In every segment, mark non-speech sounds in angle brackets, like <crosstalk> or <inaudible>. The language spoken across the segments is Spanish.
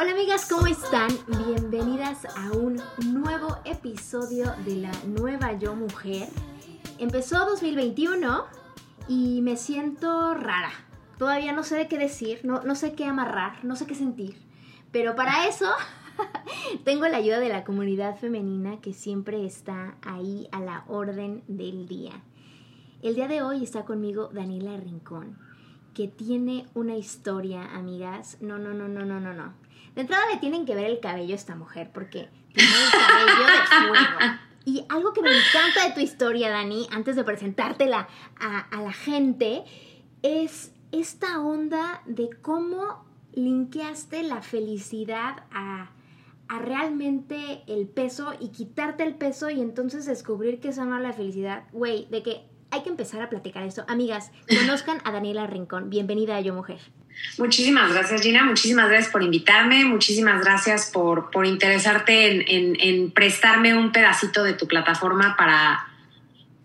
Hola amigas, ¿cómo están? Bienvenidas a un nuevo episodio de la nueva Yo Mujer. Empezó 2021 y me siento rara. Todavía no sé de qué decir, no, no sé qué amarrar, no sé qué sentir. Pero para eso <laughs> tengo la ayuda de la comunidad femenina que siempre está ahí a la orden del día. El día de hoy está conmigo Daniela Rincón, que tiene una historia, amigas. No, no, no, no, no, no, no. De entrada le tienen que ver el cabello a esta mujer, porque tiene el cabello de fuego. Y algo que me encanta de tu historia, Dani, antes de presentártela a, la gente, es esta onda de cómo linkeaste la felicidad a, a realmente el peso y quitarte el peso y entonces descubrir que esa no es la felicidad. Güey, de que hay que empezar a platicar esto. Amigas, conozcan a Daniela Rincón. Bienvenida a Yo Mujer. Muchísimas gracias, Gina. Muchísimas gracias por invitarme. Muchísimas gracias por, por interesarte en, en- prestarme un pedacito de tu plataforma para,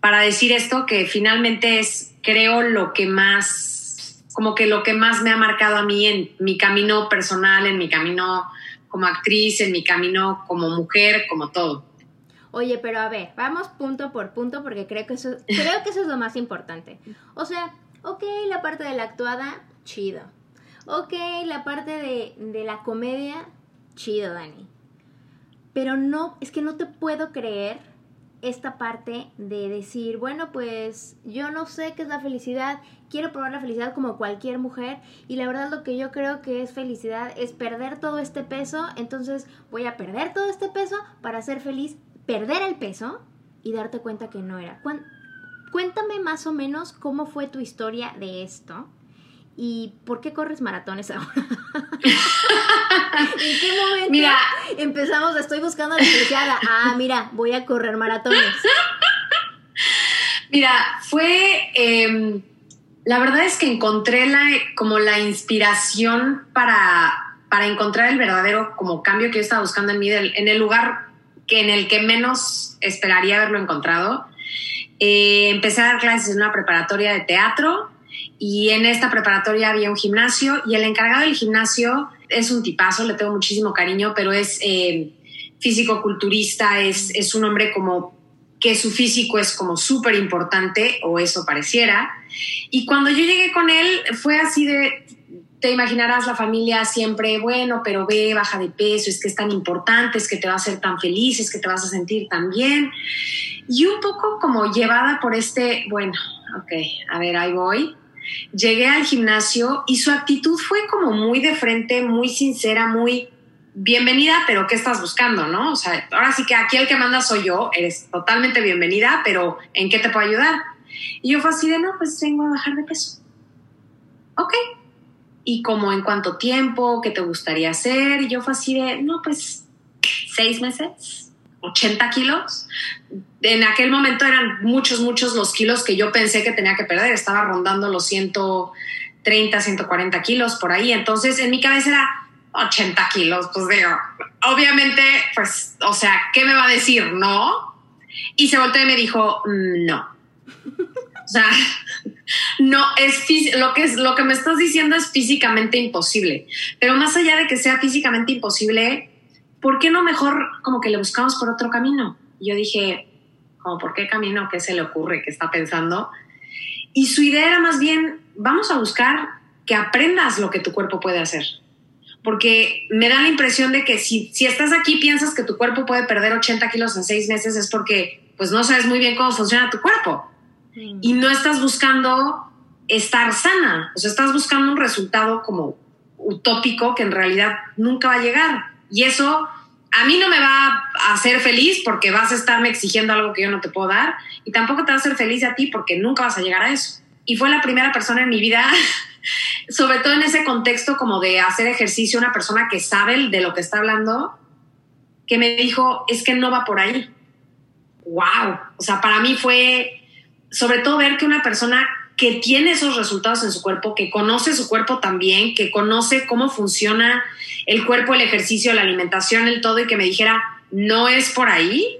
para decir esto, que finalmente es, creo, lo que más, como que lo que más me ha marcado a mí en mi camino personal, en mi camino como actriz, en mi camino como mujer, como todo. Oye, pero a ver, vamos punto por punto porque creo que eso, creo que eso es lo más importante. O sea, ok, la parte de la actuada, chido. Ok, la parte de, de la comedia, chido, Dani. Pero no, es que no te puedo creer esta parte de decir, bueno, pues yo no sé qué es la felicidad, quiero probar la felicidad como cualquier mujer y la verdad lo que yo creo que es felicidad es perder todo este peso, entonces voy a perder todo este peso para ser feliz, perder el peso y darte cuenta que no era. Cuéntame más o menos cómo fue tu historia de esto y por qué corres maratones <laughs> ahora. ¿En qué momento Mira. empezamos? Estoy buscando la felicidad. Ah, mira, voy a correr maratones. Mira, fue. eh, la verdad es que encontré la, como la inspiración para, para encontrar el verdadero como cambio que yo estaba buscando en mí, del- en el lugar que, en el que menos esperaría haberlo encontrado. Eh, empecé a dar clases en una preparatoria de teatro y en esta preparatoria había un gimnasio y el encargado del gimnasio es un tipazo, le tengo muchísimo cariño, pero es eh, físico-culturista, es, es un hombre como que su físico es como súper importante, o eso pareciera. Y cuando yo llegué con él, fue así de, te imaginarás la familia siempre, bueno, pero ve, baja de peso, es que es tan importante, es que te va a hacer tan feliz, es que te vas a sentir tan bien. Y un poco como llevada por este, bueno, ok, a ver, ahí voy. Llegué al gimnasio y su actitud fue como muy de frente, muy sincera, muy bienvenida, pero ¿qué estás buscando, no? O sea, ahora sí que aquí el que manda soy yo, eres totalmente bienvenida, pero ¿en qué te puedo ayudar? Y yo fue así de, no, pues vengo a bajar de peso. Ok. ¿Y como en cuánto tiempo? ¿Qué te gustaría hacer? Y yo fue así de, no, pues seis meses, 80 kilos. En aquel momento eran muchos, muchos los kilos que yo pensé que tenía que perder. Estaba rondando los 130, 140 kilos por ahí. Entonces en mi cabeza era 80 kilos. Pues digo, obviamente, pues, o sea, ¿qué me va a decir? No. Y se volteó y me dijo, "Mm, no. O sea, no es lo que es lo que me estás diciendo es físicamente imposible. Pero más allá de que sea físicamente imposible, ¿por qué no mejor como que le buscamos por otro camino? Y yo dije, como por qué camino, qué se le ocurre, qué está pensando. Y su idea era más bien, vamos a buscar que aprendas lo que tu cuerpo puede hacer. Porque me da la impresión de que si, si estás aquí piensas que tu cuerpo puede perder 80 kilos en seis meses es porque pues no sabes muy bien cómo funciona tu cuerpo. Y no estás buscando estar sana, o sea, estás buscando un resultado como utópico que en realidad nunca va a llegar. Y eso a mí no me va a hacer feliz porque vas a estarme exigiendo algo que yo no te puedo dar y tampoco te va a hacer feliz a ti porque nunca vas a llegar a eso. Y fue la primera persona en mi vida, <laughs> sobre todo en ese contexto como de hacer ejercicio, una persona que sabe de lo que está hablando, que me dijo, es que no va por ahí. ¡Wow! O sea, para mí fue, sobre todo ver que una persona que tiene esos resultados en su cuerpo, que conoce su cuerpo también, que conoce cómo funciona el cuerpo, el ejercicio, la alimentación, el todo, y que me dijera, no es por ahí,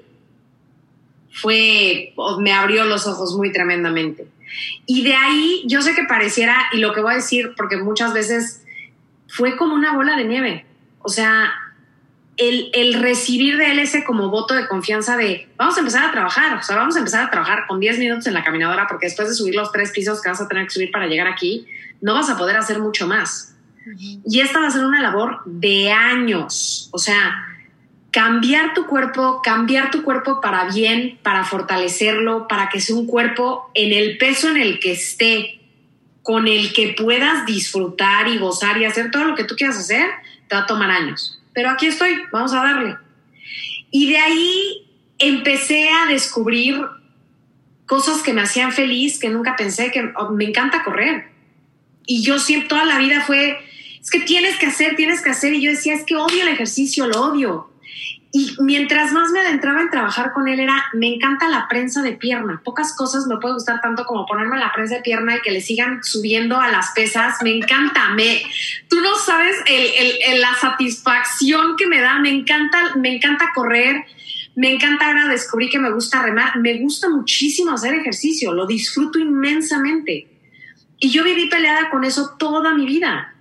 fue, me abrió los ojos muy tremendamente. Y de ahí, yo sé que pareciera, y lo que voy a decir, porque muchas veces fue como una bola de nieve. O sea, el, el, recibir de él ese como voto de confianza de vamos a empezar a trabajar, o sea, vamos a empezar a trabajar con 10 minutos en la caminadora porque después de subir los tres pisos que vas a tener que subir para llegar aquí, no vas a poder hacer mucho más. Y esta va a ser una labor de años, o sea, cambiar tu cuerpo, cambiar tu cuerpo para bien, para fortalecerlo, para que sea un cuerpo en el peso en el que esté, con el que puedas disfrutar y gozar y hacer todo lo que tú quieras hacer, te va a tomar años pero aquí estoy, vamos a darle. Y de ahí empecé a descubrir cosas que me hacían feliz, que nunca pensé, que me encanta correr. Y yo siempre, toda la vida fue, es que tienes que hacer, tienes que hacer. Y yo decía, es que odio el ejercicio, lo odio. Y mientras más me adentraba en trabajar con él era, me encanta la prensa de pierna. Pocas cosas me puede gustar tanto como ponerme la prensa de pierna y que le sigan subiendo a las pesas. Me encanta. Me, tú no sabes la satisfacción que me da. Me encanta, me encanta correr. Me encanta ahora descubrir que me gusta remar. Me gusta muchísimo hacer ejercicio. Lo disfruto inmensamente. Y yo viví peleada con eso toda mi vida.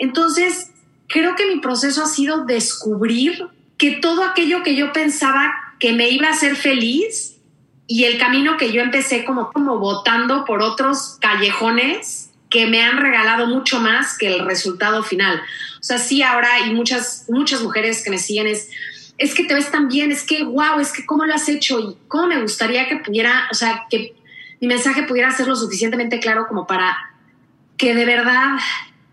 Entonces, creo que mi proceso ha sido descubrir que todo aquello que yo pensaba que me iba a hacer feliz y el camino que yo empecé como, como votando por otros callejones que me han regalado mucho más que el resultado final. O sea, sí, ahora hay muchas, muchas mujeres que me siguen es, es que te ves tan bien, es que, wow, es que cómo lo has hecho y cómo me gustaría que pudiera, o sea, que mi mensaje pudiera ser lo suficientemente claro como para que de verdad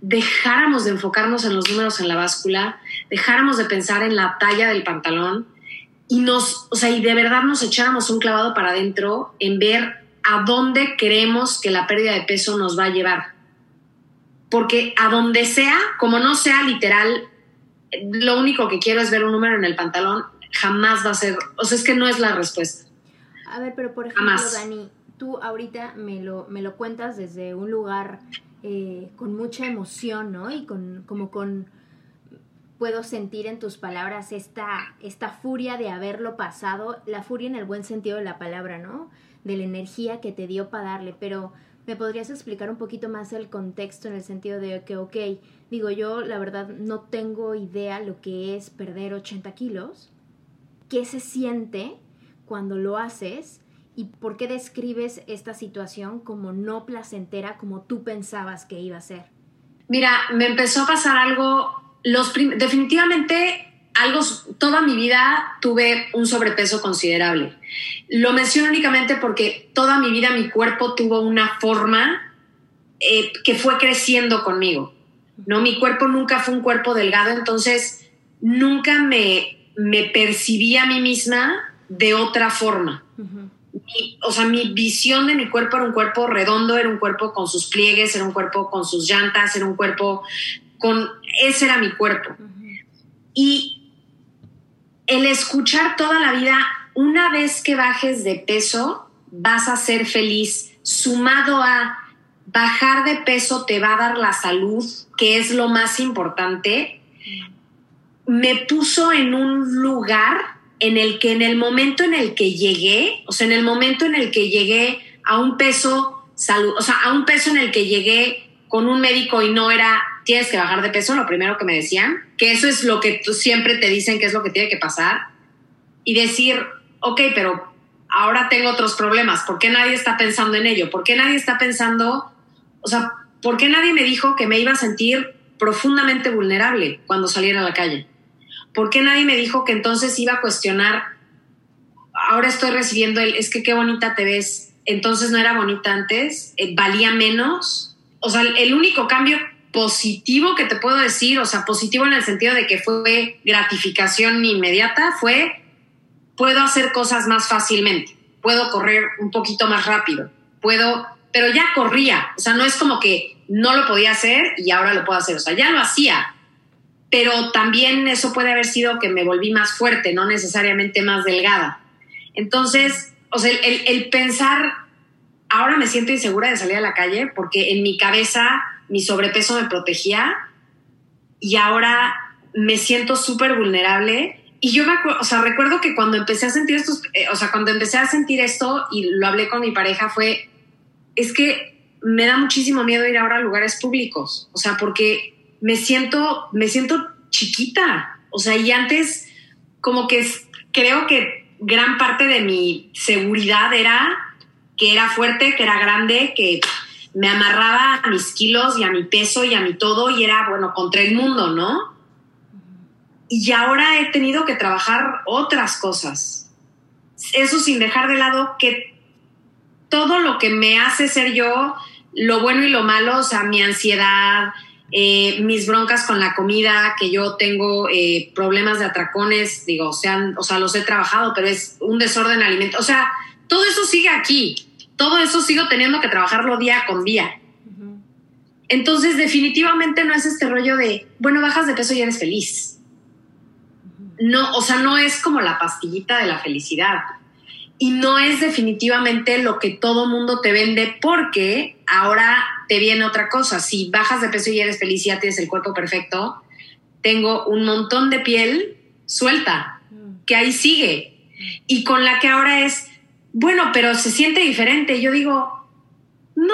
dejáramos de enfocarnos en los números en la báscula, dejáramos de pensar en la talla del pantalón y nos, o sea, y de verdad nos echáramos un clavado para adentro en ver a dónde creemos que la pérdida de peso nos va a llevar. Porque a donde sea, como no sea literal, lo único que quiero es ver un número en el pantalón, jamás va a ser, o sea, es que no es la respuesta. A ver, pero por ejemplo, Dani, tú ahorita me lo, me lo cuentas desde un lugar eh, con mucha emoción, ¿no? Y con, como con, puedo sentir en tus palabras esta, esta furia de haberlo pasado, la furia en el buen sentido de la palabra, ¿no? De la energía que te dio para darle, pero ¿me podrías explicar un poquito más el contexto en el sentido de que, ok, digo yo, la verdad no tengo idea lo que es perder 80 kilos, qué se siente cuando lo haces ¿Y por qué describes esta situación como no placentera como tú pensabas que iba a ser? Mira, me empezó a pasar algo, los definitivamente algo, toda mi vida tuve un sobrepeso considerable. Lo menciono únicamente porque toda mi vida mi cuerpo tuvo una forma eh, que fue creciendo conmigo. ¿no? Mi cuerpo nunca fue un cuerpo delgado, entonces nunca me, me percibí a mí misma de otra forma o sea, mi visión de mi cuerpo era un cuerpo redondo, era un cuerpo con sus pliegues, era un cuerpo con sus llantas, era un cuerpo con... Ese era mi cuerpo. Y el escuchar toda la vida, una vez que bajes de peso, vas a ser feliz, sumado a bajar de peso te va a dar la salud, que es lo más importante, me puso en un lugar en el que en el momento en el que llegué, o sea, en el momento en el que llegué a un peso salud, o sea, a un peso en el que llegué con un médico y no era tienes que bajar de peso, lo primero que me decían, que eso es lo que tú siempre te dicen que es lo que tiene que pasar, y decir, ok, pero ahora tengo otros problemas, ¿por qué nadie está pensando en ello? ¿Por qué nadie está pensando, o sea, ¿por qué nadie me dijo que me iba a sentir profundamente vulnerable cuando saliera a la calle? ¿Por qué nadie me dijo que entonces iba a cuestionar, ahora estoy recibiendo el, es que qué bonita te ves, entonces no era bonita antes, eh, valía menos? O sea, el único cambio positivo que te puedo decir, o sea, positivo en el sentido de que fue gratificación inmediata, fue puedo hacer cosas más fácilmente, puedo correr un poquito más rápido, puedo, pero ya corría, o sea, no es como que no lo podía hacer y ahora lo puedo hacer, o sea, ya lo hacía, pero también eso puede haber sido que me volví más fuerte, no necesariamente más delgada. Entonces, o sea, el, pensar, ahora me siento insegura de salir a la calle porque en mi cabeza mi sobrepeso me protegía y ahora me siento súper vulnerable. Y yo me o sea, recuerdo que cuando empecé a sentir estos, eh, o sea, cuando empecé a sentir esto y lo hablé con mi pareja fue, es que me da muchísimo miedo ir ahora a lugares públicos, o sea, porque me siento, me siento chiquita, o sea, y antes como que creo que gran parte de mi seguridad era que era fuerte, que era grande, que me amarraba a mis kilos y a mi peso y a mi todo y era, bueno, contra el mundo, ¿no? Y ahora he tenido que trabajar otras cosas. Eso sin dejar de lado que todo lo que me hace ser yo, lo bueno y lo malo, o sea, mi ansiedad, eh, mis broncas con la comida, que yo tengo eh, problemas de atracones, digo, sean, o sea, los he trabajado, pero es un desorden alimento. O sea, todo eso sigue aquí todo eso sigo teniendo que trabajarlo día con día. Entonces, definitivamente no es este rollo de, bueno, bajas de peso y eres feliz. No, o sea, no es como la pastillita de la felicidad. Y no es definitivamente lo que todo mundo te vende porque ahora te viene otra cosa. Si bajas de peso y eres feliz y ya tienes el cuerpo perfecto, tengo un montón de piel suelta, que ahí sigue. Y con la que ahora es, bueno, pero se siente diferente. Yo digo, no,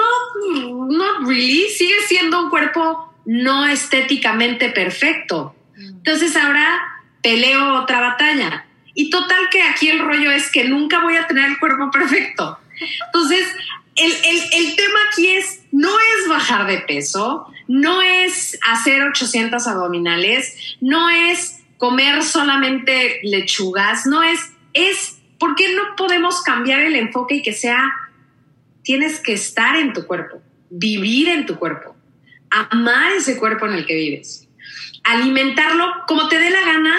no really, sigue siendo un cuerpo no estéticamente perfecto. Entonces ahora peleo otra batalla. Y total que aquí el rollo es que nunca voy a tener el cuerpo perfecto. Entonces, el, el, tema aquí es, no es bajar de peso, no es hacer 800 abdominales, no es comer solamente lechugas, no es, es ¿por qué no podemos cambiar el enfoque y que sea, tienes que estar en tu cuerpo, vivir en tu cuerpo, amar ese cuerpo en el que vives, alimentarlo como te dé la gana,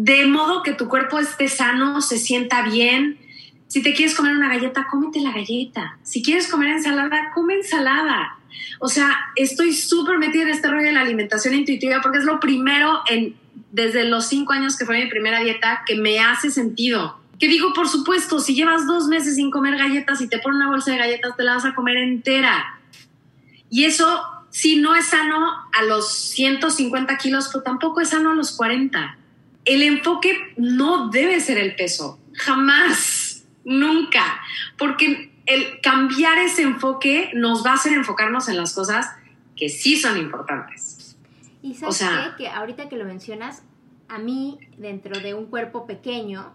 de modo que tu cuerpo esté sano, se sienta bien. Si te quieres comer una galleta, cómete la galleta. Si quieres comer ensalada, come ensalada. O sea, estoy súper metida en este rollo de la alimentación intuitiva porque es lo primero en, desde los cinco años que fue mi primera dieta que me hace sentido. Que digo, por supuesto, si llevas dos meses sin comer galletas y te ponen una bolsa de galletas, te la vas a comer entera. Y eso, si no es sano a los 150 kilos, pues tampoco es sano a los 40. El enfoque no debe ser el peso, jamás, nunca, porque el cambiar ese enfoque nos va a hacer enfocarnos en las cosas que sí son importantes. Y sabes que ahorita que lo mencionas, a mí, dentro de un cuerpo pequeño,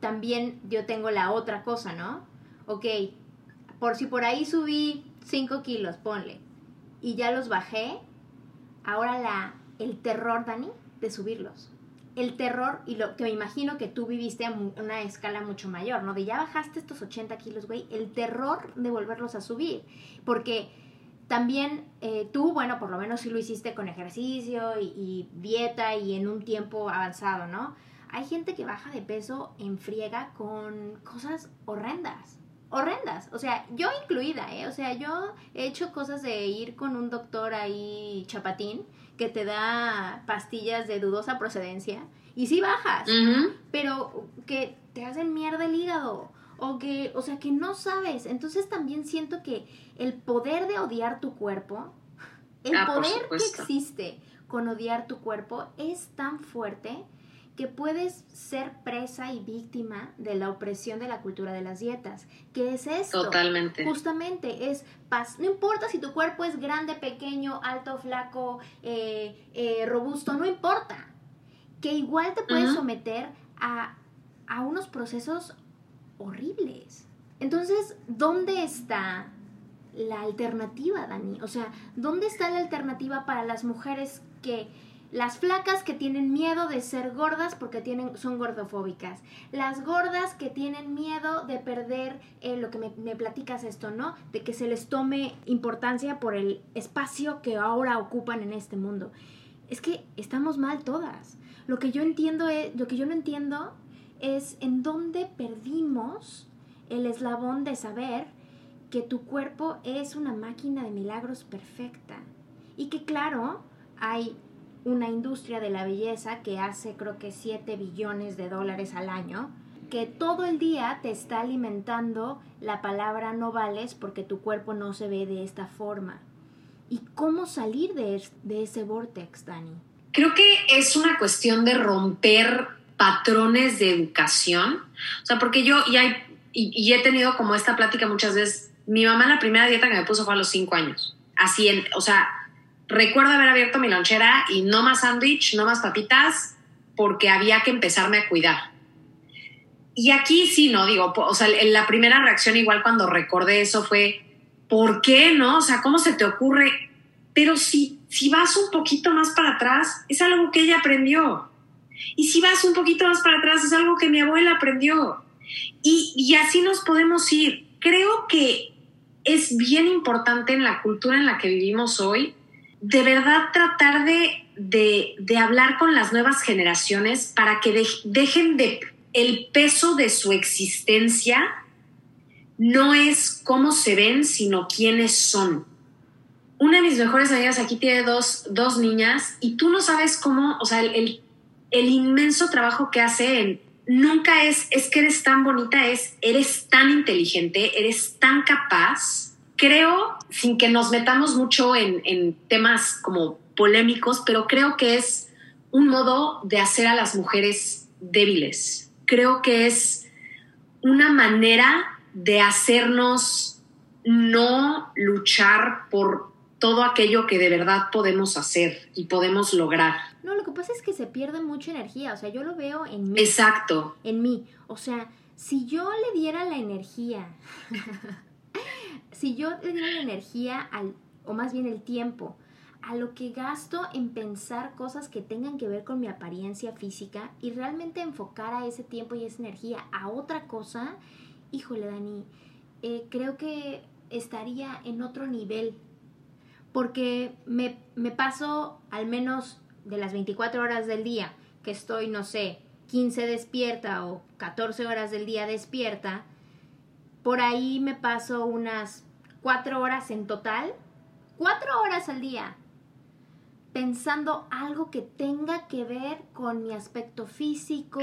también yo tengo la otra cosa, ¿no? Ok, por si por ahí subí 5 kilos, ponle, y ya los bajé, ahora la, el terror, Dani, de subirlos. El terror, y lo que me imagino que tú viviste a una escala mucho mayor, ¿no? De ya bajaste estos 80 kilos, güey, el terror de volverlos a subir. Porque también eh, tú, bueno, por lo menos sí lo hiciste con ejercicio y dieta y en un tiempo avanzado, ¿no? Hay gente que baja de peso en friega con cosas horrendas. Horrendas. O sea, yo incluida, ¿eh? O sea, yo he hecho cosas de ir con un doctor ahí chapatín que te da pastillas de dudosa procedencia y sí bajas, pero que te hacen mierda el hígado o que, o sea, que no sabes. Entonces también siento que el poder de odiar tu cuerpo, el ah, poder que existe con odiar tu cuerpo es tan fuerte que puedes ser presa y víctima de la opresión de la cultura de las dietas. ¿Qué es esto? Totalmente. Justamente es, no importa si tu cuerpo es grande, pequeño, alto, flaco, eh, eh, robusto, no importa. Que igual te puedes someter a, a unos procesos horribles. Entonces, ¿dónde está la alternativa, Dani? O sea, ¿dónde está la alternativa para las mujeres que las flacas que tienen miedo de ser gordas porque tienen, son gordofóbicas. Las gordas que tienen miedo de perder eh, lo que me, me, platicas esto, ¿no? De que se les tome importancia por el espacio que ahora ocupan en este mundo. Es que estamos mal todas. Lo que yo entiendo es, lo que yo no entiendo es en dónde perdimos el eslabón de saber que tu cuerpo es una máquina de milagros perfecta. Y que claro, hay una industria de la belleza que hace creo que 7 billones de dólares al año, que todo el día te está alimentando la palabra no vales porque tu cuerpo no se ve de esta forma. ¿Y cómo salir de, de ese vortex, Dani? Creo que es una cuestión de romper patrones de educación. O sea, porque yo y, hay, y, he tenido como esta plática muchas veces. Mi mamá la primera dieta que me puso fue a los cinco años. Así, en, o sea, recuerdo haber abierto mi lonchera y no más sándwich, no más papitas, porque había que empezarme a cuidar. Y aquí sí, no, digo, o sea, la primera reacción igual cuando recordé eso fue, ¿por qué no? O sea, ¿cómo se te ocurre? Pero si, si vas un poquito más para atrás, es algo que ella aprendió. Y si vas un poquito más para atrás, es algo que mi abuela aprendió. Y, y así nos podemos ir. Creo que es bien importante en la cultura en la que vivimos hoy de verdad tratar de, de, hablar con las nuevas generaciones para que dejen de el peso de su existencia no es cómo se ven, sino quiénes son. Una de mis mejores amigas aquí tiene dos, dos niñas y tú no sabes cómo, o sea, el, el inmenso trabajo que hace en, nunca es, es que eres tan bonita, es, eres tan inteligente, eres tan capaz creo, sin que nos metamos mucho en, temas como polémicos, pero creo que es un modo de hacer a las mujeres débiles. Creo que es una manera de hacernos no luchar por todo aquello que de verdad podemos hacer y podemos lograr. No, lo que pasa es que se pierde mucha energía, o sea, yo lo veo en mí. Exacto. En mí, o sea, si yo le diera la energía <laughs> si yo le diera la energía al, o más bien el tiempo, a lo que gasto en pensar cosas que tengan que ver con mi apariencia física y realmente enfocar a ese tiempo y esa energía a otra cosa, híjole Dani, eh, creo que estaría en otro nivel. Porque me, me paso al menos de las 24 horas del día que estoy, no sé, 15 despierta o 14 horas del día despierta, por ahí me paso unas cuatro horas en total, cuatro horas al día, pensando algo que tenga que ver con mi aspecto físico,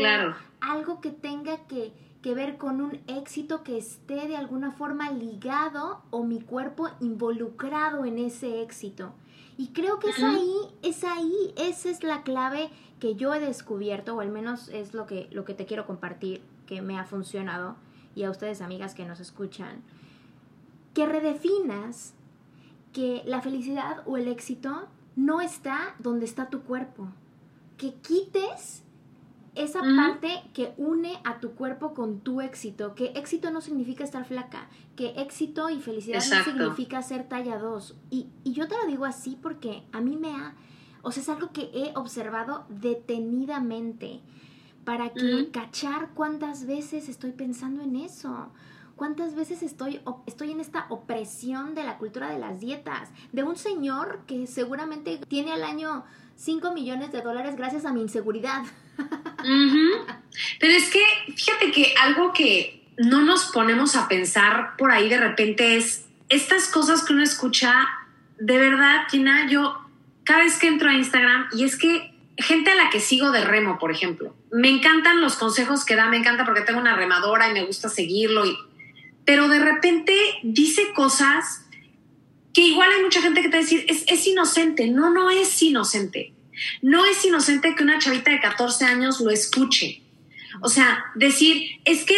algo que tenga que, que, ver con un éxito que esté de alguna forma ligado o mi cuerpo involucrado en ese éxito. Y creo que es ahí, es ahí, esa es la clave que yo he descubierto, o al menos es lo que, lo que te quiero compartir, que me ha funcionado, y a ustedes amigas que nos escuchan que redefinas que la felicidad o el éxito no está donde está tu cuerpo. Que quites esa parte que une a tu cuerpo con tu éxito. Que éxito no significa estar flaca. Que éxito y felicidad no significa ser talla 2. Y, y yo te lo digo así porque a mí me ha... O sea, es algo que he observado detenidamente para que cachar cuántas veces estoy pensando en eso. ¿Cuántas veces estoy, estoy en esta opresión de la cultura de las dietas? De un señor que seguramente tiene al año 5 millones de dólares gracias a mi inseguridad. Pero es que, fíjate que algo que no nos ponemos a pensar por ahí de repente es estas cosas que uno escucha, de verdad, Gina, yo cada vez que entro a Instagram, y es que gente a la que sigo de remo, por ejemplo, me encantan los consejos que da, me encanta porque tengo una remadora y me gusta seguirlo y pero de repente dice cosas que igual hay mucha gente que te decir, es, inocente. No, no es inocente. No es inocente que una chavita de 14 años lo escuche. O sea, decir, es que,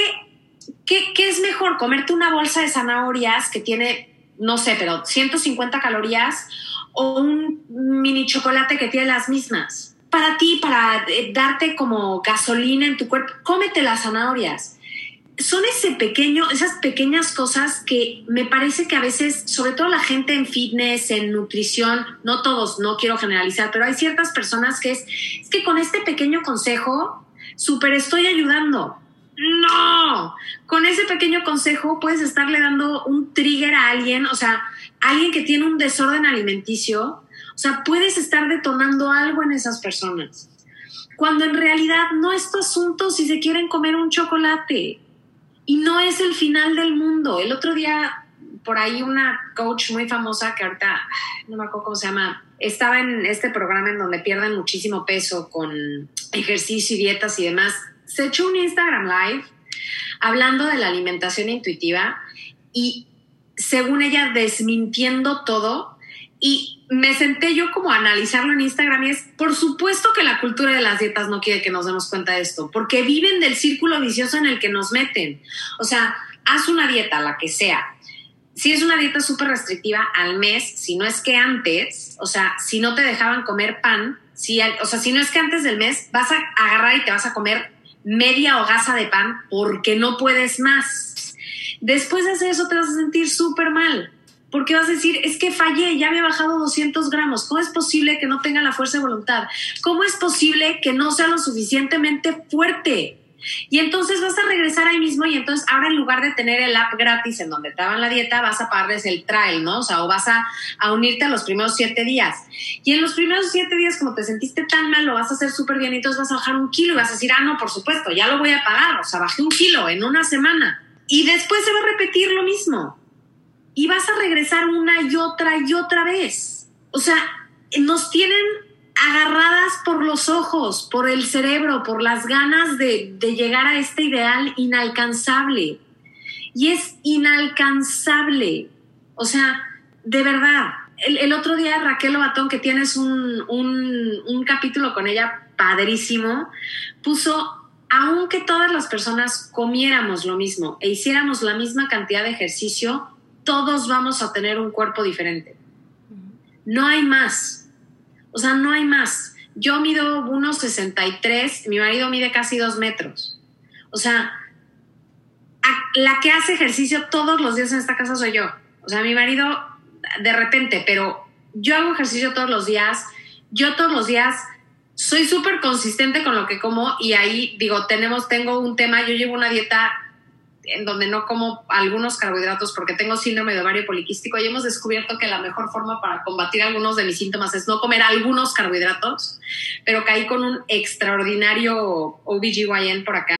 ¿qué, ¿qué, es mejor? ¿Comerte una bolsa de zanahorias que tiene, no sé, pero 150 calorías o un mini chocolate que tiene las mismas? Para ti, para eh, darte como gasolina en tu cuerpo, cómete las zanahorias son ese pequeño, esas pequeñas cosas que me parece que a veces, sobre todo la gente en fitness, en nutrición, no todos, no quiero generalizar, pero hay ciertas personas que es, es que con este pequeño consejo, súper estoy ayudando. No, con ese pequeño consejo puedes estarle dando un trigger a alguien, o sea, alguien que tiene un desorden alimenticio, o sea, puedes estar detonando algo en esas personas. Cuando en realidad no es tu asunto si se quieren comer un chocolate y no es el final del mundo. El otro día, por ahí una coach muy famosa que ahorita, no me acuerdo cómo se llama, estaba en este programa en donde pierden muchísimo peso con ejercicio y dietas y demás. Se echó un Instagram Live hablando de la alimentación intuitiva y según ella desmintiendo todo y me senté yo como a analizarlo en Instagram y es, por supuesto que la cultura de las dietas no quiere que nos demos cuenta de esto, porque viven del círculo vicioso en el que nos meten. O sea, haz una dieta, la que sea. Si es una dieta súper restrictiva al mes, si no es que antes, o sea, si no te dejaban comer pan, si, o sea, si no es que antes del mes vas a agarrar y te vas a comer media hogaza de pan porque no puedes más. Después de hacer eso te vas a sentir súper mal, porque vas a decir, es que fallé, ya me he bajado 200 gramos, ¿cómo es posible que no tenga la fuerza de voluntad? ¿Cómo es posible que no sea lo suficientemente fuerte? Y entonces vas a regresar ahí mismo y entonces ahora en lugar de tener el app gratis en donde te daban la dieta, vas a pagarles el trial, ¿no? O sea, o vas a, a unirte a los primeros siete días. Y en los primeros siete días, como te sentiste tan mal, lo vas a hacer súper bien y entonces vas a bajar un kilo y vas a decir, ah, no, por supuesto, ya lo voy a pagar. O sea, bajé un kilo en una semana. Y después se va a repetir lo mismo. Y vas a regresar una y otra y otra vez. O sea, nos tienen agarradas por los ojos, por el cerebro, por las ganas de, llegar a este ideal inalcanzable. Y es inalcanzable. O sea, de verdad. El, otro día Raquel Obatón, que tienes un, un capítulo con ella padrísimo, puso, aunque todas las personas comiéramos lo mismo e hiciéramos la misma cantidad de ejercicio, todos vamos a tener un cuerpo diferente. No hay más o sea, no hay más. Yo mido unos 63, mi marido mide casi dos metros. O sea, la que hace ejercicio todos los días en esta casa soy yo. O sea, mi marido de repente, pero yo hago ejercicio todos los días. Yo todos los días soy súper consistente con lo que como y ahí digo, tenemos, tengo un tema, yo llevo una dieta en donde no como algunos carbohidratos porque tengo síndrome de ovario poliquístico y hemos descubierto que la mejor forma para combatir algunos de mis síntomas es no comer algunos carbohidratos, pero caí con un extraordinario OBGYN por acá.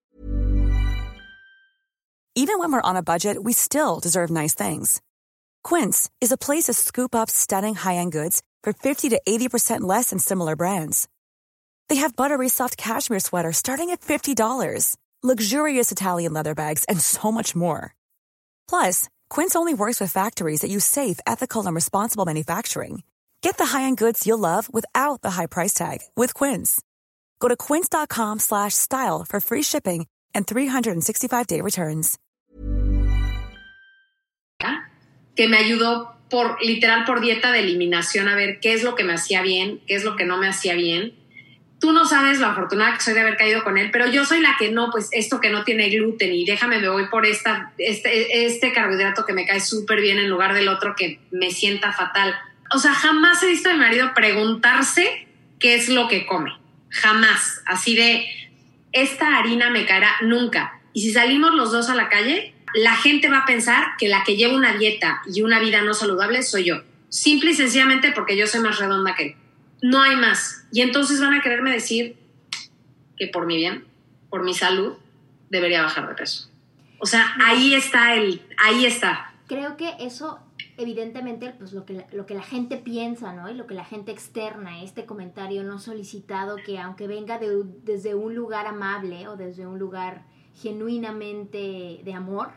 Even when we're on a budget, we still deserve nice things. Quince is a place to scoop up stunning high-end goods for 50 to 80% less than similar brands. They have buttery soft cashmere sweaters starting at $50 luxurious Italian leather bags, and so much more. Plus, Quince only works with factories that use safe, ethical, and responsible manufacturing. Get the high-end goods you'll love without the high price tag with Quince. Go to quince.com/style for free shipping and 365-day returns. Que me ayudó por literal por dieta de eliminación a ver qué es lo que me hacía bien, qué es lo que no me hacía bien tú no sabes lo afortunada que soy de haber caído con él, pero yo soy la que no, pues esto que no tiene gluten y déjame, me voy por esta, este, este carbohidrato que me cae súper bien en lugar del otro que me sienta fatal. O sea, jamás he visto a mi marido preguntarse qué es lo que come. Jamás. Así de, esta harina me caerá nunca. Y si salimos los dos a la calle, la gente va a pensar que la que lleva una dieta y una vida no saludable soy yo. Simple y sencillamente porque yo soy más redonda que él no hay más. Y entonces van a quererme decir que por mi bien, por mi salud, debería bajar de peso. O sea, ahí está el, ahí está. Creo que eso, evidentemente, pues lo que, lo que la gente piensa, ¿no? Y lo que la gente externa, este comentario no solicitado, que aunque venga desde un lugar amable o desde un lugar genuinamente de amor,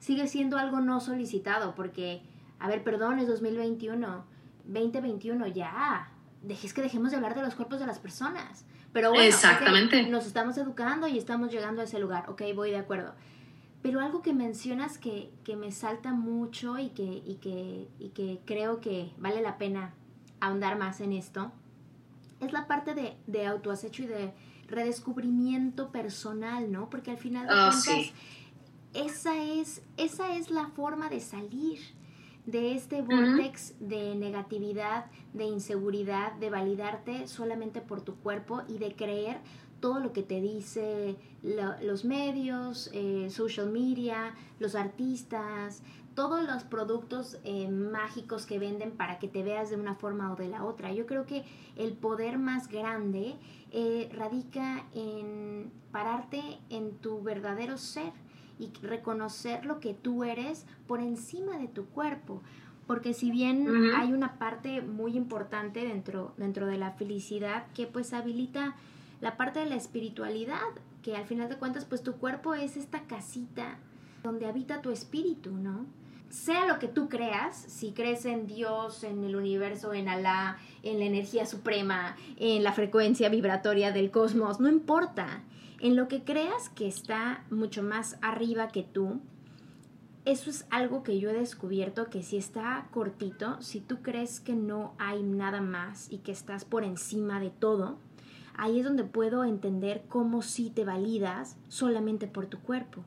sigue siendo algo no solicitado, porque, a ver, perdón, es 2021, 2021 ya, es que dejemos de hablar de los cuerpos de las personas. Pero bueno, Exactamente. nos estamos educando y estamos llegando a ese lugar. Ok, voy de acuerdo. Pero algo que mencionas que, que me salta mucho y que, y, que, y que creo que vale la pena ahondar más en esto, es la parte de, de autoacecho y de redescubrimiento personal, ¿no? Porque al final de oh, cuentas, esa es, esa es la forma de salir de este vortex de negatividad, de inseguridad, de validarte solamente por tu cuerpo y de creer todo lo que te dice los medios, eh, social media, los artistas, todos los productos eh, mágicos que venden para que te veas de una forma o de la otra. Yo creo que el poder más grande eh, radica en pararte en tu verdadero ser y reconocer lo que tú eres por encima de tu cuerpo. Porque si bien hay una parte muy importante dentro, dentro de la felicidad que pues habilita la parte de la espiritualidad, que al final de cuentas pues tu cuerpo es esta casita donde habita tu espíritu, ¿no? Sea lo que tú creas, si crees en Dios, en el universo, en Alá, en la energía suprema, en la frecuencia vibratoria del cosmos, no importa. En lo que creas que está mucho más arriba que tú, eso es algo que yo he descubierto que si está cortito, si tú crees que no hay nada más y que estás por encima de todo, ahí es donde puedo entender cómo sí te validas solamente por tu cuerpo.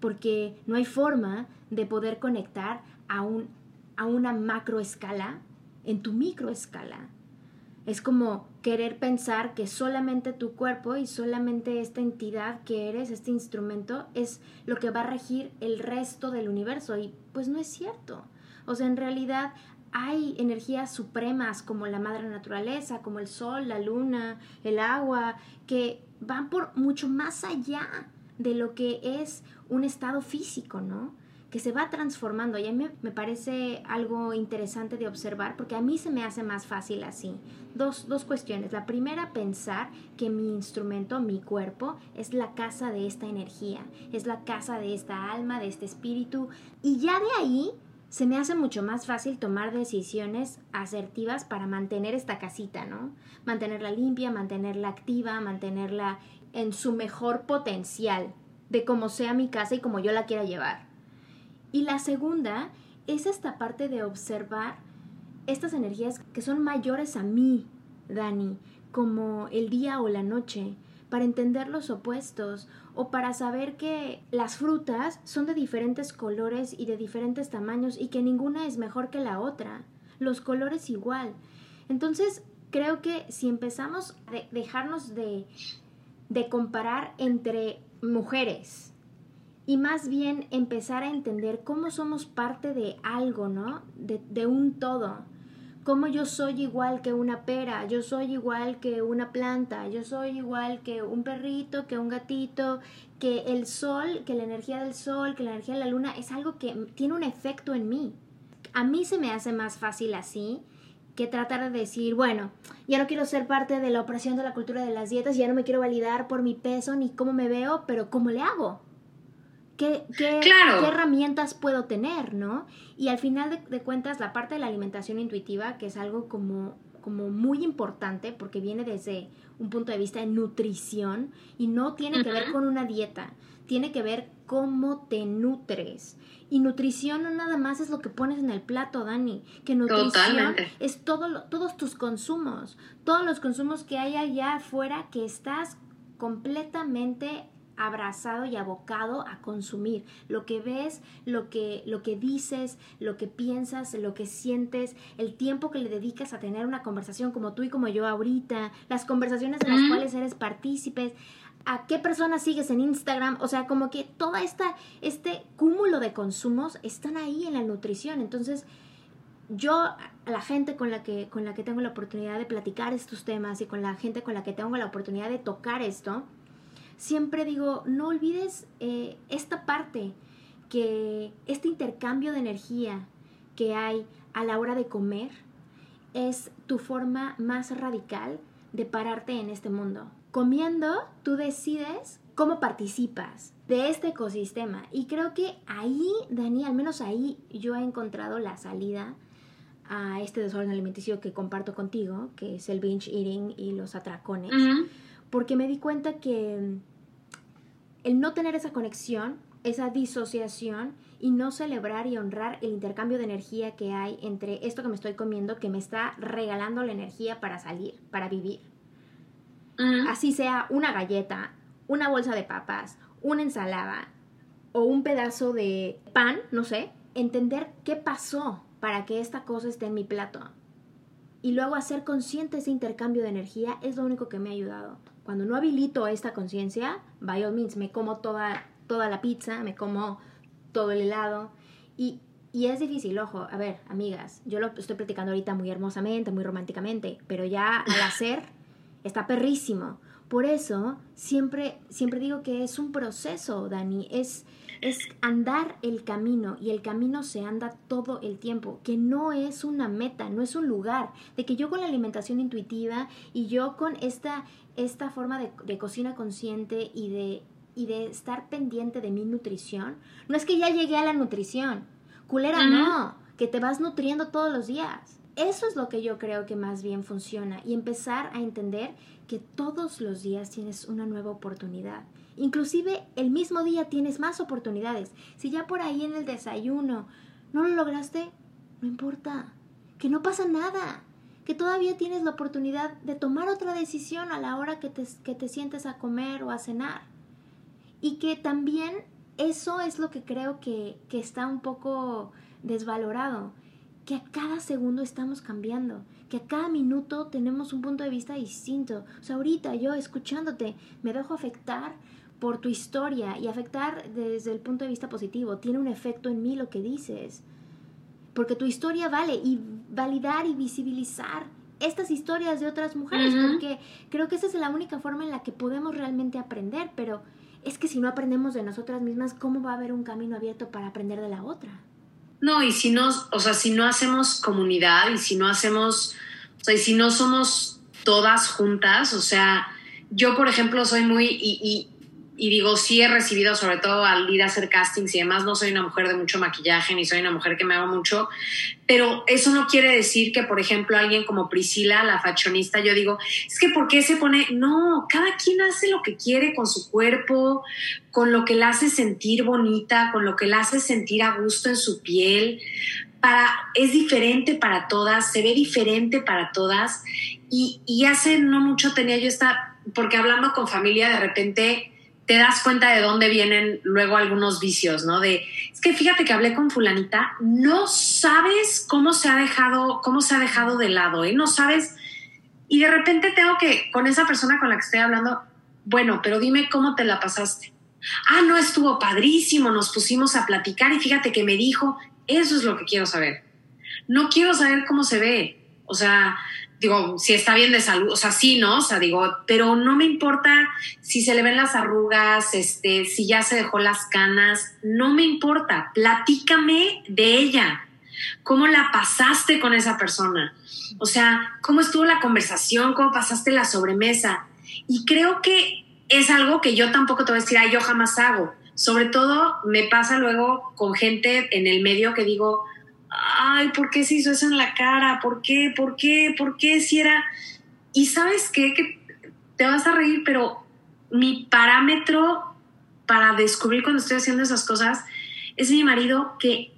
Porque no hay forma de poder conectar a, un, a una macro escala en tu micro escala. Es como querer pensar que solamente tu cuerpo y solamente esta entidad que eres, este instrumento, es lo que va a regir el resto del universo. Y pues no es cierto. O sea, en realidad hay energías supremas como la madre naturaleza, como el sol, la luna, el agua, que van por mucho más allá de lo que es un estado físico, ¿no? Que se va transformando. Y a mí me parece algo interesante de observar porque a mí se me hace más fácil así. Dos, dos cuestiones. La primera, pensar que mi instrumento, mi cuerpo, es la casa de esta energía, es la casa de esta alma, de este espíritu. Y ya de ahí se me hace mucho más fácil tomar decisiones asertivas para mantener esta casita, ¿no? Mantenerla limpia, mantenerla activa, mantenerla en su mejor potencial, de cómo sea mi casa y como yo la quiera llevar. Y la segunda es esta parte de observar estas energías que son mayores a mí, Dani, como el día o la noche, para entender los opuestos o para saber que las frutas son de diferentes colores y de diferentes tamaños y que ninguna es mejor que la otra. Los colores igual. Entonces, creo que si empezamos a dejarnos de, de comparar entre mujeres y más bien empezar a entender cómo somos parte de algo, ¿no? De, un todo como yo soy igual que una pera, yo soy igual que una planta, yo soy igual que un perrito, que un gatito, que el sol, que la energía del sol, que la energía de la luna es algo que tiene un efecto en mí. A mí se me hace más fácil así que tratar de decir, bueno, ya no quiero ser parte de la opresión de la cultura de las dietas, ya no me quiero validar por mi peso ni cómo me veo, pero ¿cómo le hago? ¿Qué, qué, herramientas puedo tener, no? Y al final de, cuentas, la parte de la alimentación intuitiva, que es algo como, como muy importante, porque viene desde un punto de vista de nutrición y no tiene que ver con una dieta, tiene que ver cómo te nutres. Y nutrición no nada más es lo que pones en el plato, Dani, que nutrición es todo todos tus consumos, todos los consumos que hay allá afuera que estás completamente abrazado y abocado a consumir. Lo que ves, lo que, lo que dices, lo que piensas, lo que sientes, el tiempo que le dedicas a tener una conversación como tú y como yo ahorita, las conversaciones en las cuales eres partícipes, a qué personas sigues en Instagram, o sea, como que toda esta, este cúmulo de consumos están ahí en la nutrición. Entonces, yo a la gente con la que con la que tengo la oportunidad de platicar estos temas y con la gente con la que tengo la oportunidad de tocar esto, siempre digo, no olvides eh, esta parte, que este intercambio de energía que hay a la hora de comer es tu forma más radical de pararte en este mundo. Comiendo, tú decides cómo participas de este ecosistema. Y creo que ahí, Dani, al menos ahí yo he encontrado la salida a este desorden alimenticio que comparto contigo, que es el binge eating y los atracones, porque me di cuenta que el no tener esa conexión, esa disociación y no celebrar y honrar el intercambio de energía que hay entre esto que me estoy comiendo, que me está regalando la energía para salir, para vivir. Así sea una galleta, una bolsa de papas, una ensalada, o un pedazo de pan, no sé, entender qué pasó para que esta cosa esté en mi plato. Y luego hacer consciente ese intercambio de energía es lo único que me ha ayudado. Cuando no habilito esta conciencia, by all means, me como toda, toda la pizza, me como todo el helado. Y, y es difícil, ojo, a ver, amigas, yo lo estoy platicando ahorita muy hermosamente, muy románticamente, pero ya al <laughs> hacer está perrísimo. Por eso siempre, siempre digo que es un proceso, Dani, es, es andar el camino y el camino se anda todo el tiempo, que no es una meta, no es un lugar, de que yo con la alimentación intuitiva y yo con esta, esta forma de, de cocina consciente y de, y de estar pendiente de mi nutrición, no es que ya llegué a la nutrición, culera no, que te vas nutriendo todos los días. Eso es lo que yo creo que más bien funciona y empezar a entender que todos los días tienes una nueva oportunidad. Inclusive el mismo día tienes más oportunidades. Si ya por ahí en el desayuno no lo lograste, no importa, que no pasa nada, que todavía tienes la oportunidad de tomar otra decisión a la hora que te, que te sientes a comer o a cenar. Y que también eso es lo que creo que, que está un poco desvalorado que a cada segundo estamos cambiando, que a cada minuto tenemos un punto de vista distinto. O sea, ahorita yo escuchándote me dejo afectar por tu historia y afectar desde el punto de vista positivo. Tiene un efecto en mí lo que dices. Porque tu historia vale y validar y visibilizar estas historias de otras mujeres, porque creo que esa es la única forma en la que podemos realmente aprender, pero es que si no aprendemos de nosotras mismas, ¿cómo va a haber un camino abierto para aprender de la otra? No, y si no, o sea, si no hacemos comunidad y si no hacemos, o sea, y si no somos todas juntas, o sea, yo por ejemplo soy muy, y, y, y digo, sí he recibido, sobre todo al ir a hacer castings y demás, no soy una mujer de mucho maquillaje ni soy una mujer que me haga mucho, pero eso no quiere decir que, por ejemplo, alguien como Priscila, la fashionista, yo digo, es que ¿por qué se pone? No, cada quien hace lo que quiere con su cuerpo, con lo que la hace sentir bonita, con lo que la hace sentir a gusto en su piel. Para, es diferente para todas, se ve diferente para todas. Y, y hace no mucho tenía yo esta, porque hablando con familia, de repente te das cuenta de dónde vienen luego algunos vicios, ¿no? De, es que fíjate que hablé con fulanita, no sabes cómo se ha dejado, cómo se ha dejado de lado, ¿eh? No sabes. Y de repente tengo que, con esa persona con la que estoy hablando, bueno, pero dime cómo te la pasaste. Ah, no, estuvo padrísimo, nos pusimos a platicar y fíjate que me dijo, eso es lo que quiero saber. No quiero saber cómo se ve. O sea, digo, si está bien de salud, o sea, sí, ¿no? O sea, digo, pero no me importa si se le ven las arrugas, este, si ya se dejó las canas, no me importa, platícame de ella, cómo la pasaste con esa persona, o sea, cómo estuvo la conversación, cómo pasaste la sobremesa. Y creo que es algo que yo tampoco te voy a decir, ay, yo jamás hago. Sobre todo me pasa luego con gente en el medio que digo, ay, ¿por qué se hizo eso en la cara? ¿Por qué? ¿Por qué? ¿Por qué si era? Y sabes qué, que te vas a reír, pero mi parámetro para descubrir cuando estoy haciendo esas cosas es mi marido que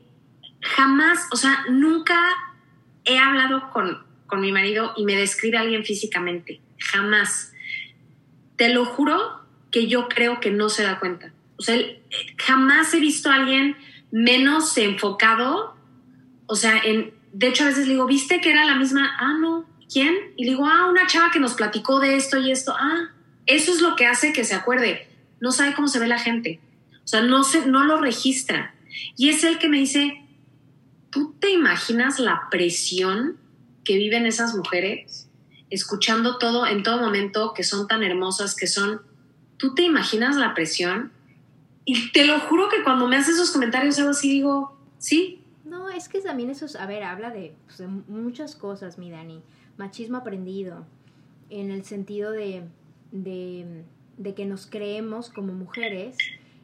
jamás, o sea, nunca he hablado con, con mi marido y me describe a alguien físicamente, jamás. Te lo juro que yo creo que no se da cuenta. O sea, jamás he visto a alguien menos enfocado o sea, en, de hecho a veces le digo, ¿viste que era la misma? Ah, no, ¿quién? Y le digo, ah, una chava que nos platicó de esto y esto. Ah, eso es lo que hace que se acuerde. No sabe cómo se ve la gente. O sea, no, se, no lo registra. Y es el que me dice, ¿tú te imaginas la presión que viven esas mujeres? Escuchando todo en todo momento, que son tan hermosas, que son... ¿Tú te imaginas la presión? Y te lo juro que cuando me hace esos comentarios, algo así digo, sí, no, es que también eso, a ver, habla de, pues, de muchas cosas, mi Dani. Machismo aprendido, en el sentido de, de, de que nos creemos como mujeres,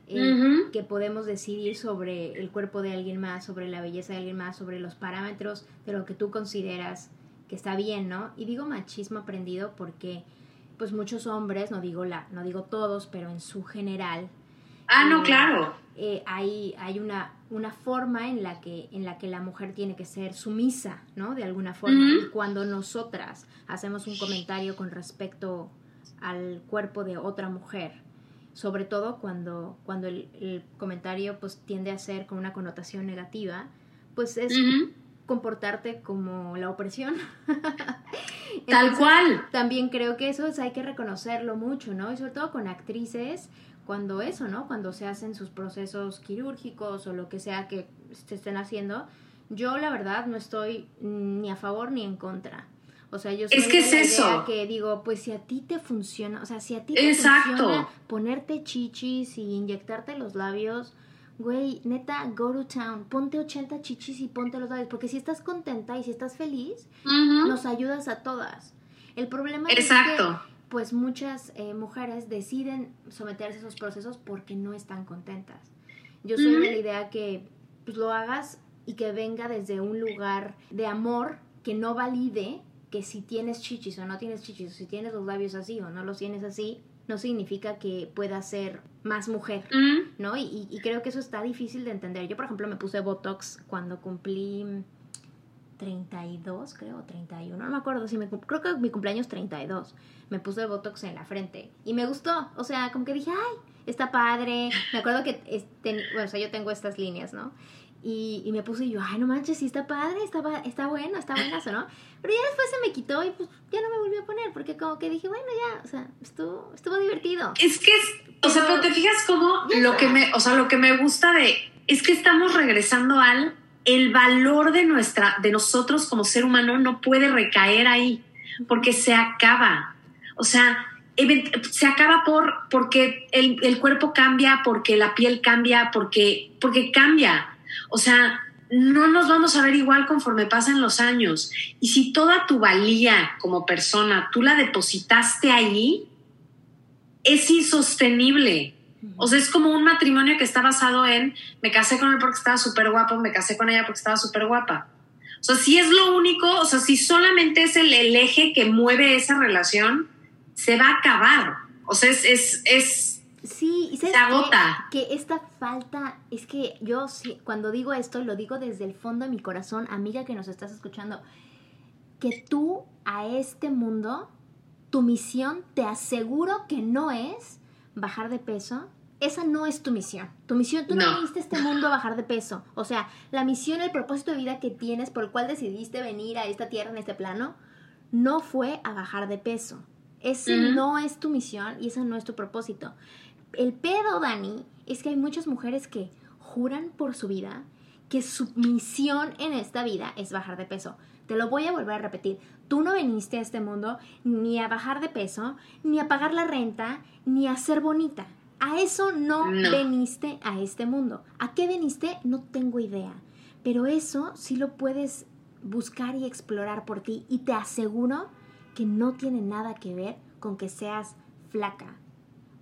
eh, que podemos decidir sobre el cuerpo de alguien más, sobre la belleza de alguien más, sobre los parámetros de lo que tú consideras que está bien, ¿no? Y digo machismo aprendido porque, pues muchos hombres, no digo la, no digo todos, pero en su general. Ah, no, claro. Eh, hay, hay una una forma en la que en la que la mujer tiene que ser sumisa, ¿no? De alguna forma. Y cuando nosotras hacemos un comentario con respecto al cuerpo de otra mujer sobre todo cuando, cuando el, comentario pues tiende a ser con una connotación negativa, pues es comportarte como la opresión. <laughs> Tal cual. También creo que eso es, hay que reconocerlo mucho, ¿no? Y sobre todo con actrices, cuando eso, ¿no? Cuando se hacen sus procesos quirúrgicos o lo que sea que se estén haciendo, yo la verdad no estoy ni a favor ni en contra. O sea, yo soy es que es eso. que digo, pues si a ti te funciona, o sea, si a ti te funciona ponerte chichis y inyectarte los labios, güey, neta, go to town, ponte 80 chichis y ponte los labios, porque si estás contenta y si estás feliz, nos ayudas a todas. El problema es que pues muchas eh, mujeres deciden someterse a esos procesos porque no están contentas. Yo soy de la idea que pues, lo hagas y que venga desde un lugar de amor que no valide que si tienes chichis o no tienes chichis, o si tienes los labios así o no los tienes así, no significa que puedas ser más mujer, ¿no? Y, y, creo que eso está difícil de entender. Yo, por ejemplo, me puse Botox cuando cumplí 32, creo, 31, no me acuerdo si me creo que mi cumpleaños 32. Me puse Botox en la frente y me gustó, o sea, como que dije, "Ay, está padre." Me acuerdo que este, bueno, o sea, yo tengo estas líneas, ¿no? Y, y, me puse yo, ay, no manches, sí está padre, está, está bueno, está buenazo, ¿no? Pero ya después se me quitó y pues ya no me volví a poner, porque como que dije, bueno, ya, o sea, estuvo, estuvo divertido. Es que, o sea, pero te fijas cómo lo que me, o sea, lo que me gusta de, es que estamos regresando al, el valor de nuestra, de nosotros como ser humano no puede recaer ahí, porque se acaba. O sea, se acaba por, porque el, el cuerpo cambia, porque la piel cambia, porque, porque cambia o sea, no nos vamos a ver igual conforme pasen los años. Y si toda tu valía como persona tú la depositaste ahí, es insostenible. O sea, es como un matrimonio que está basado en me casé con él porque estaba súper guapo, me casé con ella porque estaba súper guapa. O sea, si es lo único, o sea, si solamente es el, eje que mueve esa relación, se va a acabar. O sea, es, es, es Sí, y se agota. Que, esta falta, es que yo cuando digo esto, lo digo desde el fondo de mi corazón, amiga que nos estás escuchando, que tú a este mundo, tu misión, te aseguro que no es bajar de peso. Esa no es tu misión. Tu misión, tú no, no viniste a este mundo a bajar de peso. O sea, la misión, el propósito de vida que tienes, por el cual decidiste venir a esta tierra, en este plano, no fue a bajar de peso. Ese no es tu misión y ese no es tu propósito. El pedo, Dani, es que hay muchas mujeres que juran por su vida que su misión en esta vida es bajar de peso. Te lo voy a volver a repetir. Tú no viniste a este mundo ni a bajar de peso, ni a pagar la renta, ni a ser bonita. A eso no, no, veniste a este mundo. ¿A qué veniste? No tengo idea. Pero eso sí lo puedes buscar y explorar por ti. Y te aseguro que no tiene nada que ver con que seas flaca,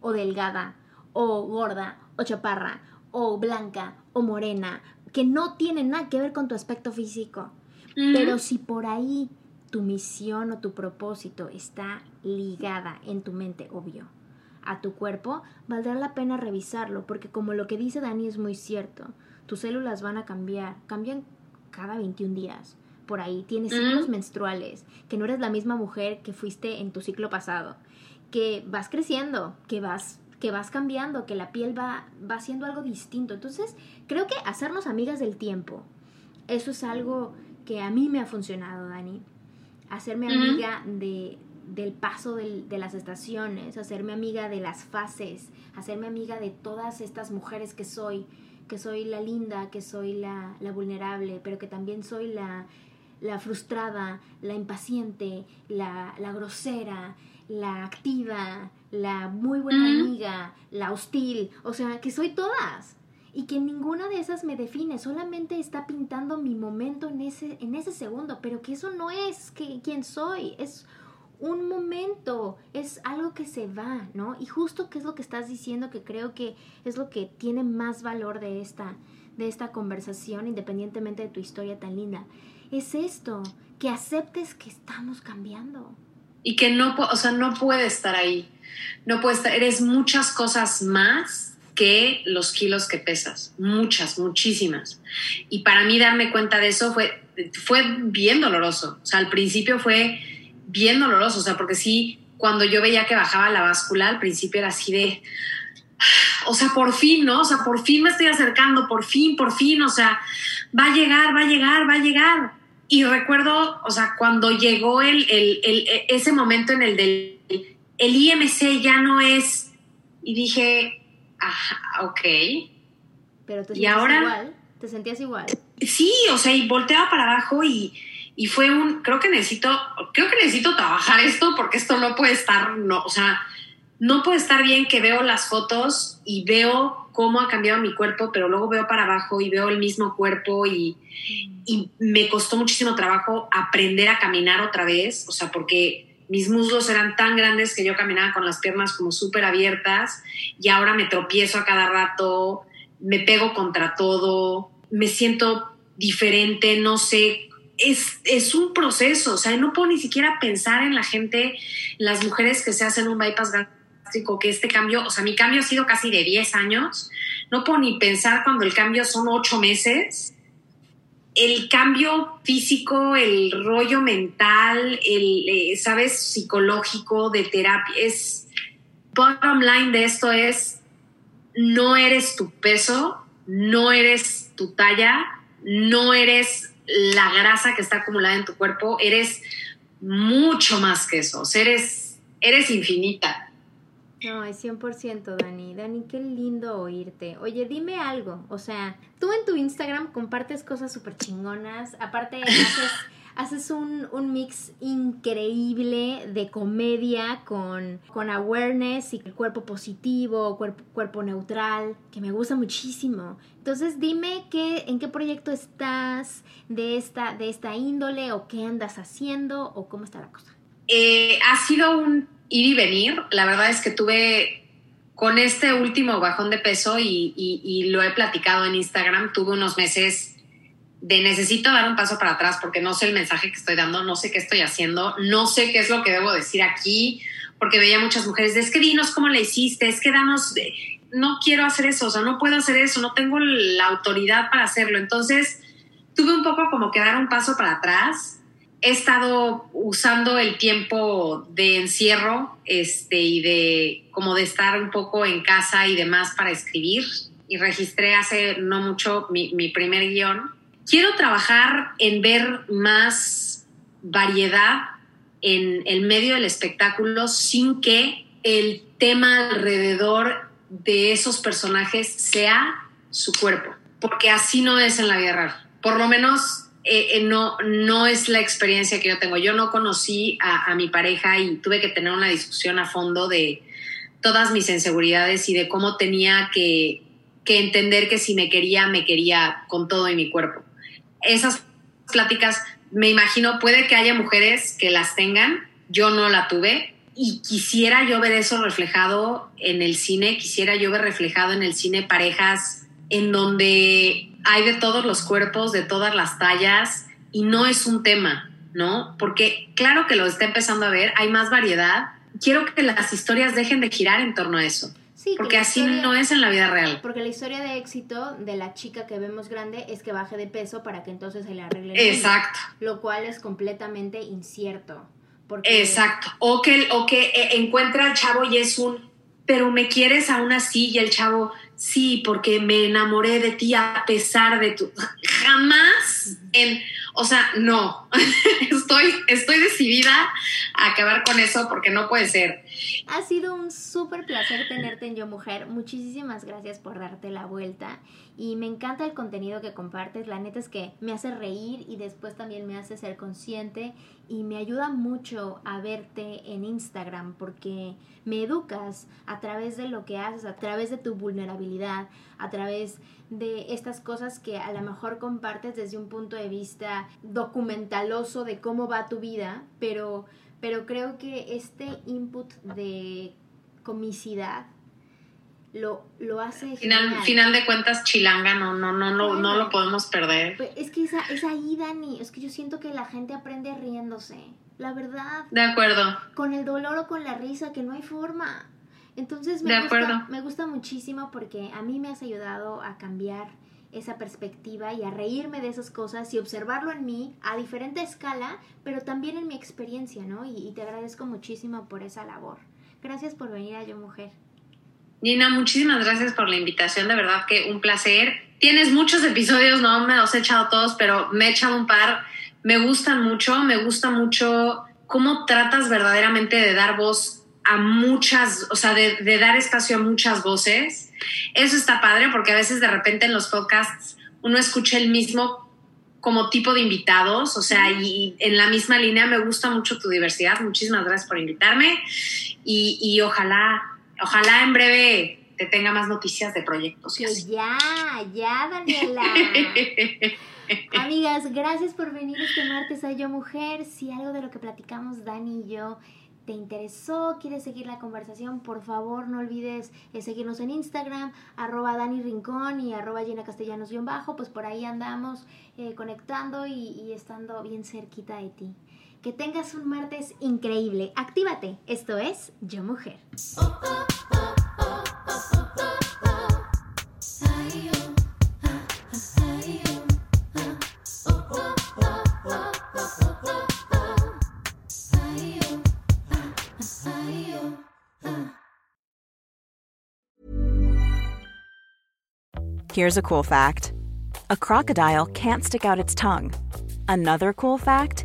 o delgada, o gorda, o chaparra, o blanca, o morena, que no tiene nada que ver con tu aspecto físico. Pero si por ahí tu misión o tu propósito está ligada en tu mente, obvio, a tu cuerpo, valdrá la pena revisarlo, porque como lo que dice Dani es muy cierto, tus células van a cambiar, cambian cada 21 días. Por ahí tienes ciclos menstruales, que no eres la misma mujer que fuiste en tu ciclo pasado, que vas creciendo, que vas que vas cambiando, que la piel va, va haciendo algo distinto. Entonces, creo que hacernos amigas del tiempo, eso es algo que a mí me ha funcionado, Dani. Hacerme amiga de, del paso de las estaciones, hacerme amiga de las fases, hacerme amiga de todas estas mujeres que soy, que soy la linda, que soy la, la vulnerable, pero que también soy la, la frustrada, la impaciente, la, la grosera, la activa, la muy buena amiga, la hostil, o sea, que soy todas. Y que ninguna de esas me define, solamente está pintando mi momento en ese, en ese segundo, pero que eso no es que, quien soy, es un momento, es algo que se va, ¿no? Y justo que es lo que estás diciendo, que creo que es lo que tiene más valor de esta, de esta conversación, independientemente de tu historia tan linda, es esto, que aceptes que estamos cambiando. Y que no, o sea, no puede estar ahí no puedes, eres muchas cosas más que los kilos que pesas, muchas, muchísimas. Y para mí darme cuenta de eso fue, fue bien doloroso. O sea, al principio fue bien doloroso, o sea, porque sí, cuando yo veía que bajaba la báscula, al principio era así de, o sea, por fin, ¿no? O sea, por fin me estoy acercando, por fin, por fin, o sea, va a llegar, va a llegar, va a llegar. Y recuerdo, o sea, cuando llegó el, el, el, ese momento en el del el IMC ya no es, y dije, ajá, ok. Pero te Y sentías ahora- igual. Te sentías igual. Sí, o sea, y volteaba para abajo y, y fue un, creo que necesito, creo que necesito trabajar esto porque esto no puede estar, no, o sea, no puede estar bien que veo las fotos y veo cómo ha cambiado mi cuerpo, pero luego veo para abajo y veo el mismo cuerpo y, y me costó muchísimo trabajo aprender a caminar otra vez, o sea, porque mis muslos eran tan grandes que yo caminaba con las piernas como súper abiertas y ahora me tropiezo a cada rato, me pego contra todo, me siento diferente, no sé, es, es un proceso, o sea, no puedo ni siquiera pensar en la gente, las mujeres que se hacen un bypass gástrico, que este cambio, o sea, mi cambio ha sido casi de 10 años, no puedo ni pensar cuando el cambio son 8 meses. El cambio físico, el rollo mental, el, eh, ¿sabes? Psicológico, de terapia, es, bottom line de esto es, no eres tu peso, no eres tu talla, no eres la grasa que está acumulada en tu cuerpo, eres mucho más que eso, eres, eres infinita. No, es 100% Dani. Dani, qué lindo oírte. Oye, dime algo. O sea, tú en tu Instagram compartes cosas súper chingonas. Aparte, <laughs> haces, haces un, un mix increíble de comedia con, con awareness y el cuerpo positivo, cuerpo, cuerpo neutral, que me gusta muchísimo. Entonces, dime qué, en qué proyecto estás de esta, de esta índole o qué andas haciendo o cómo está la cosa. Eh, ha sido un ir y venir. La verdad es que tuve con este último bajón de peso y, y- y lo he platicado en Instagram, tuve unos meses de necesito dar un paso para atrás porque no sé el mensaje que estoy dando, no sé qué estoy haciendo, no sé qué es lo que debo decir aquí, porque veía muchas mujeres, de, es que dinos cómo le hiciste, es que danos, de- no quiero hacer eso, o sea, no puedo hacer eso, no tengo la autoridad para hacerlo. Entonces, tuve un poco como que dar un paso para atrás. He estado usando el tiempo de encierro este, y de como de estar un poco en casa y demás para escribir. Y registré hace no mucho mi, mi primer guion. Quiero trabajar en ver más variedad en el medio del espectáculo sin que el tema alrededor de esos personajes sea su cuerpo, porque así no es en la vida real. Por lo menos eh, eh, no, no es la experiencia que yo tengo. Yo no conocí a, a mi pareja y tuve que tener una discusión a fondo de todas mis inseguridades y de cómo tenía que, que entender que si me quería, me quería con todo y mi cuerpo. Esas pláticas, me imagino, puede que haya mujeres que las tengan, yo no la tuve, y quisiera yo ver eso reflejado en el cine, quisiera yo ver reflejado en el cine parejas en donde hay de todos los cuerpos, de todas las tallas, y no es un tema, ¿no? Porque claro que lo está empezando a ver, hay más variedad. Quiero que las historias dejen de girar en torno a eso, Sí, que porque así historia- no es en la vida real. Porque la historia de éxito de la chica que vemos grande es que baje de peso para que entonces se le arregle el Exacto. Lo cual es completamente incierto. Porque Exacto. O que, o que eh, encuentra al chavo y es un, pero me quieres aún así y el chavo, sí, porque me enamoré de ti a pesar de tu... Jamás en... O sea, no. <laughs> estoy, estoy decidida a acabar con eso porque no puede ser. Ha sido un súper placer tenerte en Yo Mujer. Muchísimas gracias por darte la vuelta. Y me encanta el contenido que compartes. La neta es que me hace reír y después también me hace ser consciente. Y me ayuda mucho a verte en Instagram porque me educas a través de lo que haces, a través de tu vulnerabilidad, a través de estas cosas que a lo mejor compartes desde un punto de vista documentaloso de cómo va tu vida, pero pero creo que este input de comicidad lo, lo hace Final, genial. final de cuentas, chilanga, no, no, no, no, lo podemos perder. Pues es que esa, es ahí, Dani, es que yo siento que la gente aprende riéndose, la verdad, De acuerdo. con el dolor o con la risa, que no hay forma. Entonces me, De gusta, acuerdo. me gusta muchísimo porque a mí me has ayudado a cambiar esa perspectiva y a reírme de esas cosas y observarlo en mí a diferente escala, pero también en mi experiencia, ¿no? Y, y te agradezco muchísimo por esa labor. Gracias por venir a Yo Mujer. Nina, muchísimas gracias por la invitación, de verdad que un placer. Tienes muchos <laughs> episodios, no me los he echado todos, pero me he echado un par. Me gustan mucho, me gusta mucho cómo tratas verdaderamente de dar voz a muchas, o sea, de, dar espacio a muchas voces. Eso está padre porque a veces de repente en los podcasts uno escucha el mismo como tipo de invitados, o sea, y en la misma línea me gusta mucho tu diversidad. Muchísimas gracias por invitarme y ojalá, ojalá en breve te tenga más noticias de proyectos. Y así. Ya, ya, Daniela. <laughs> Amigas, gracias por venir este martes a Yo Mujer. Si algo de lo que platicamos Dani y yo te interesó, quieres seguir la conversación, por favor no olvides eh, seguirnos en Instagram, arroba Dani Rincón y arroba Gina Castellanos-bajo, pues por ahí andamos eh, conectando y, y estando bien cerquita de ti. Que tengas un martes increíble. Actívate. Esto es Yo Mujer. Here's a cool fact a crocodile can't stick out its tongue. Another cool fact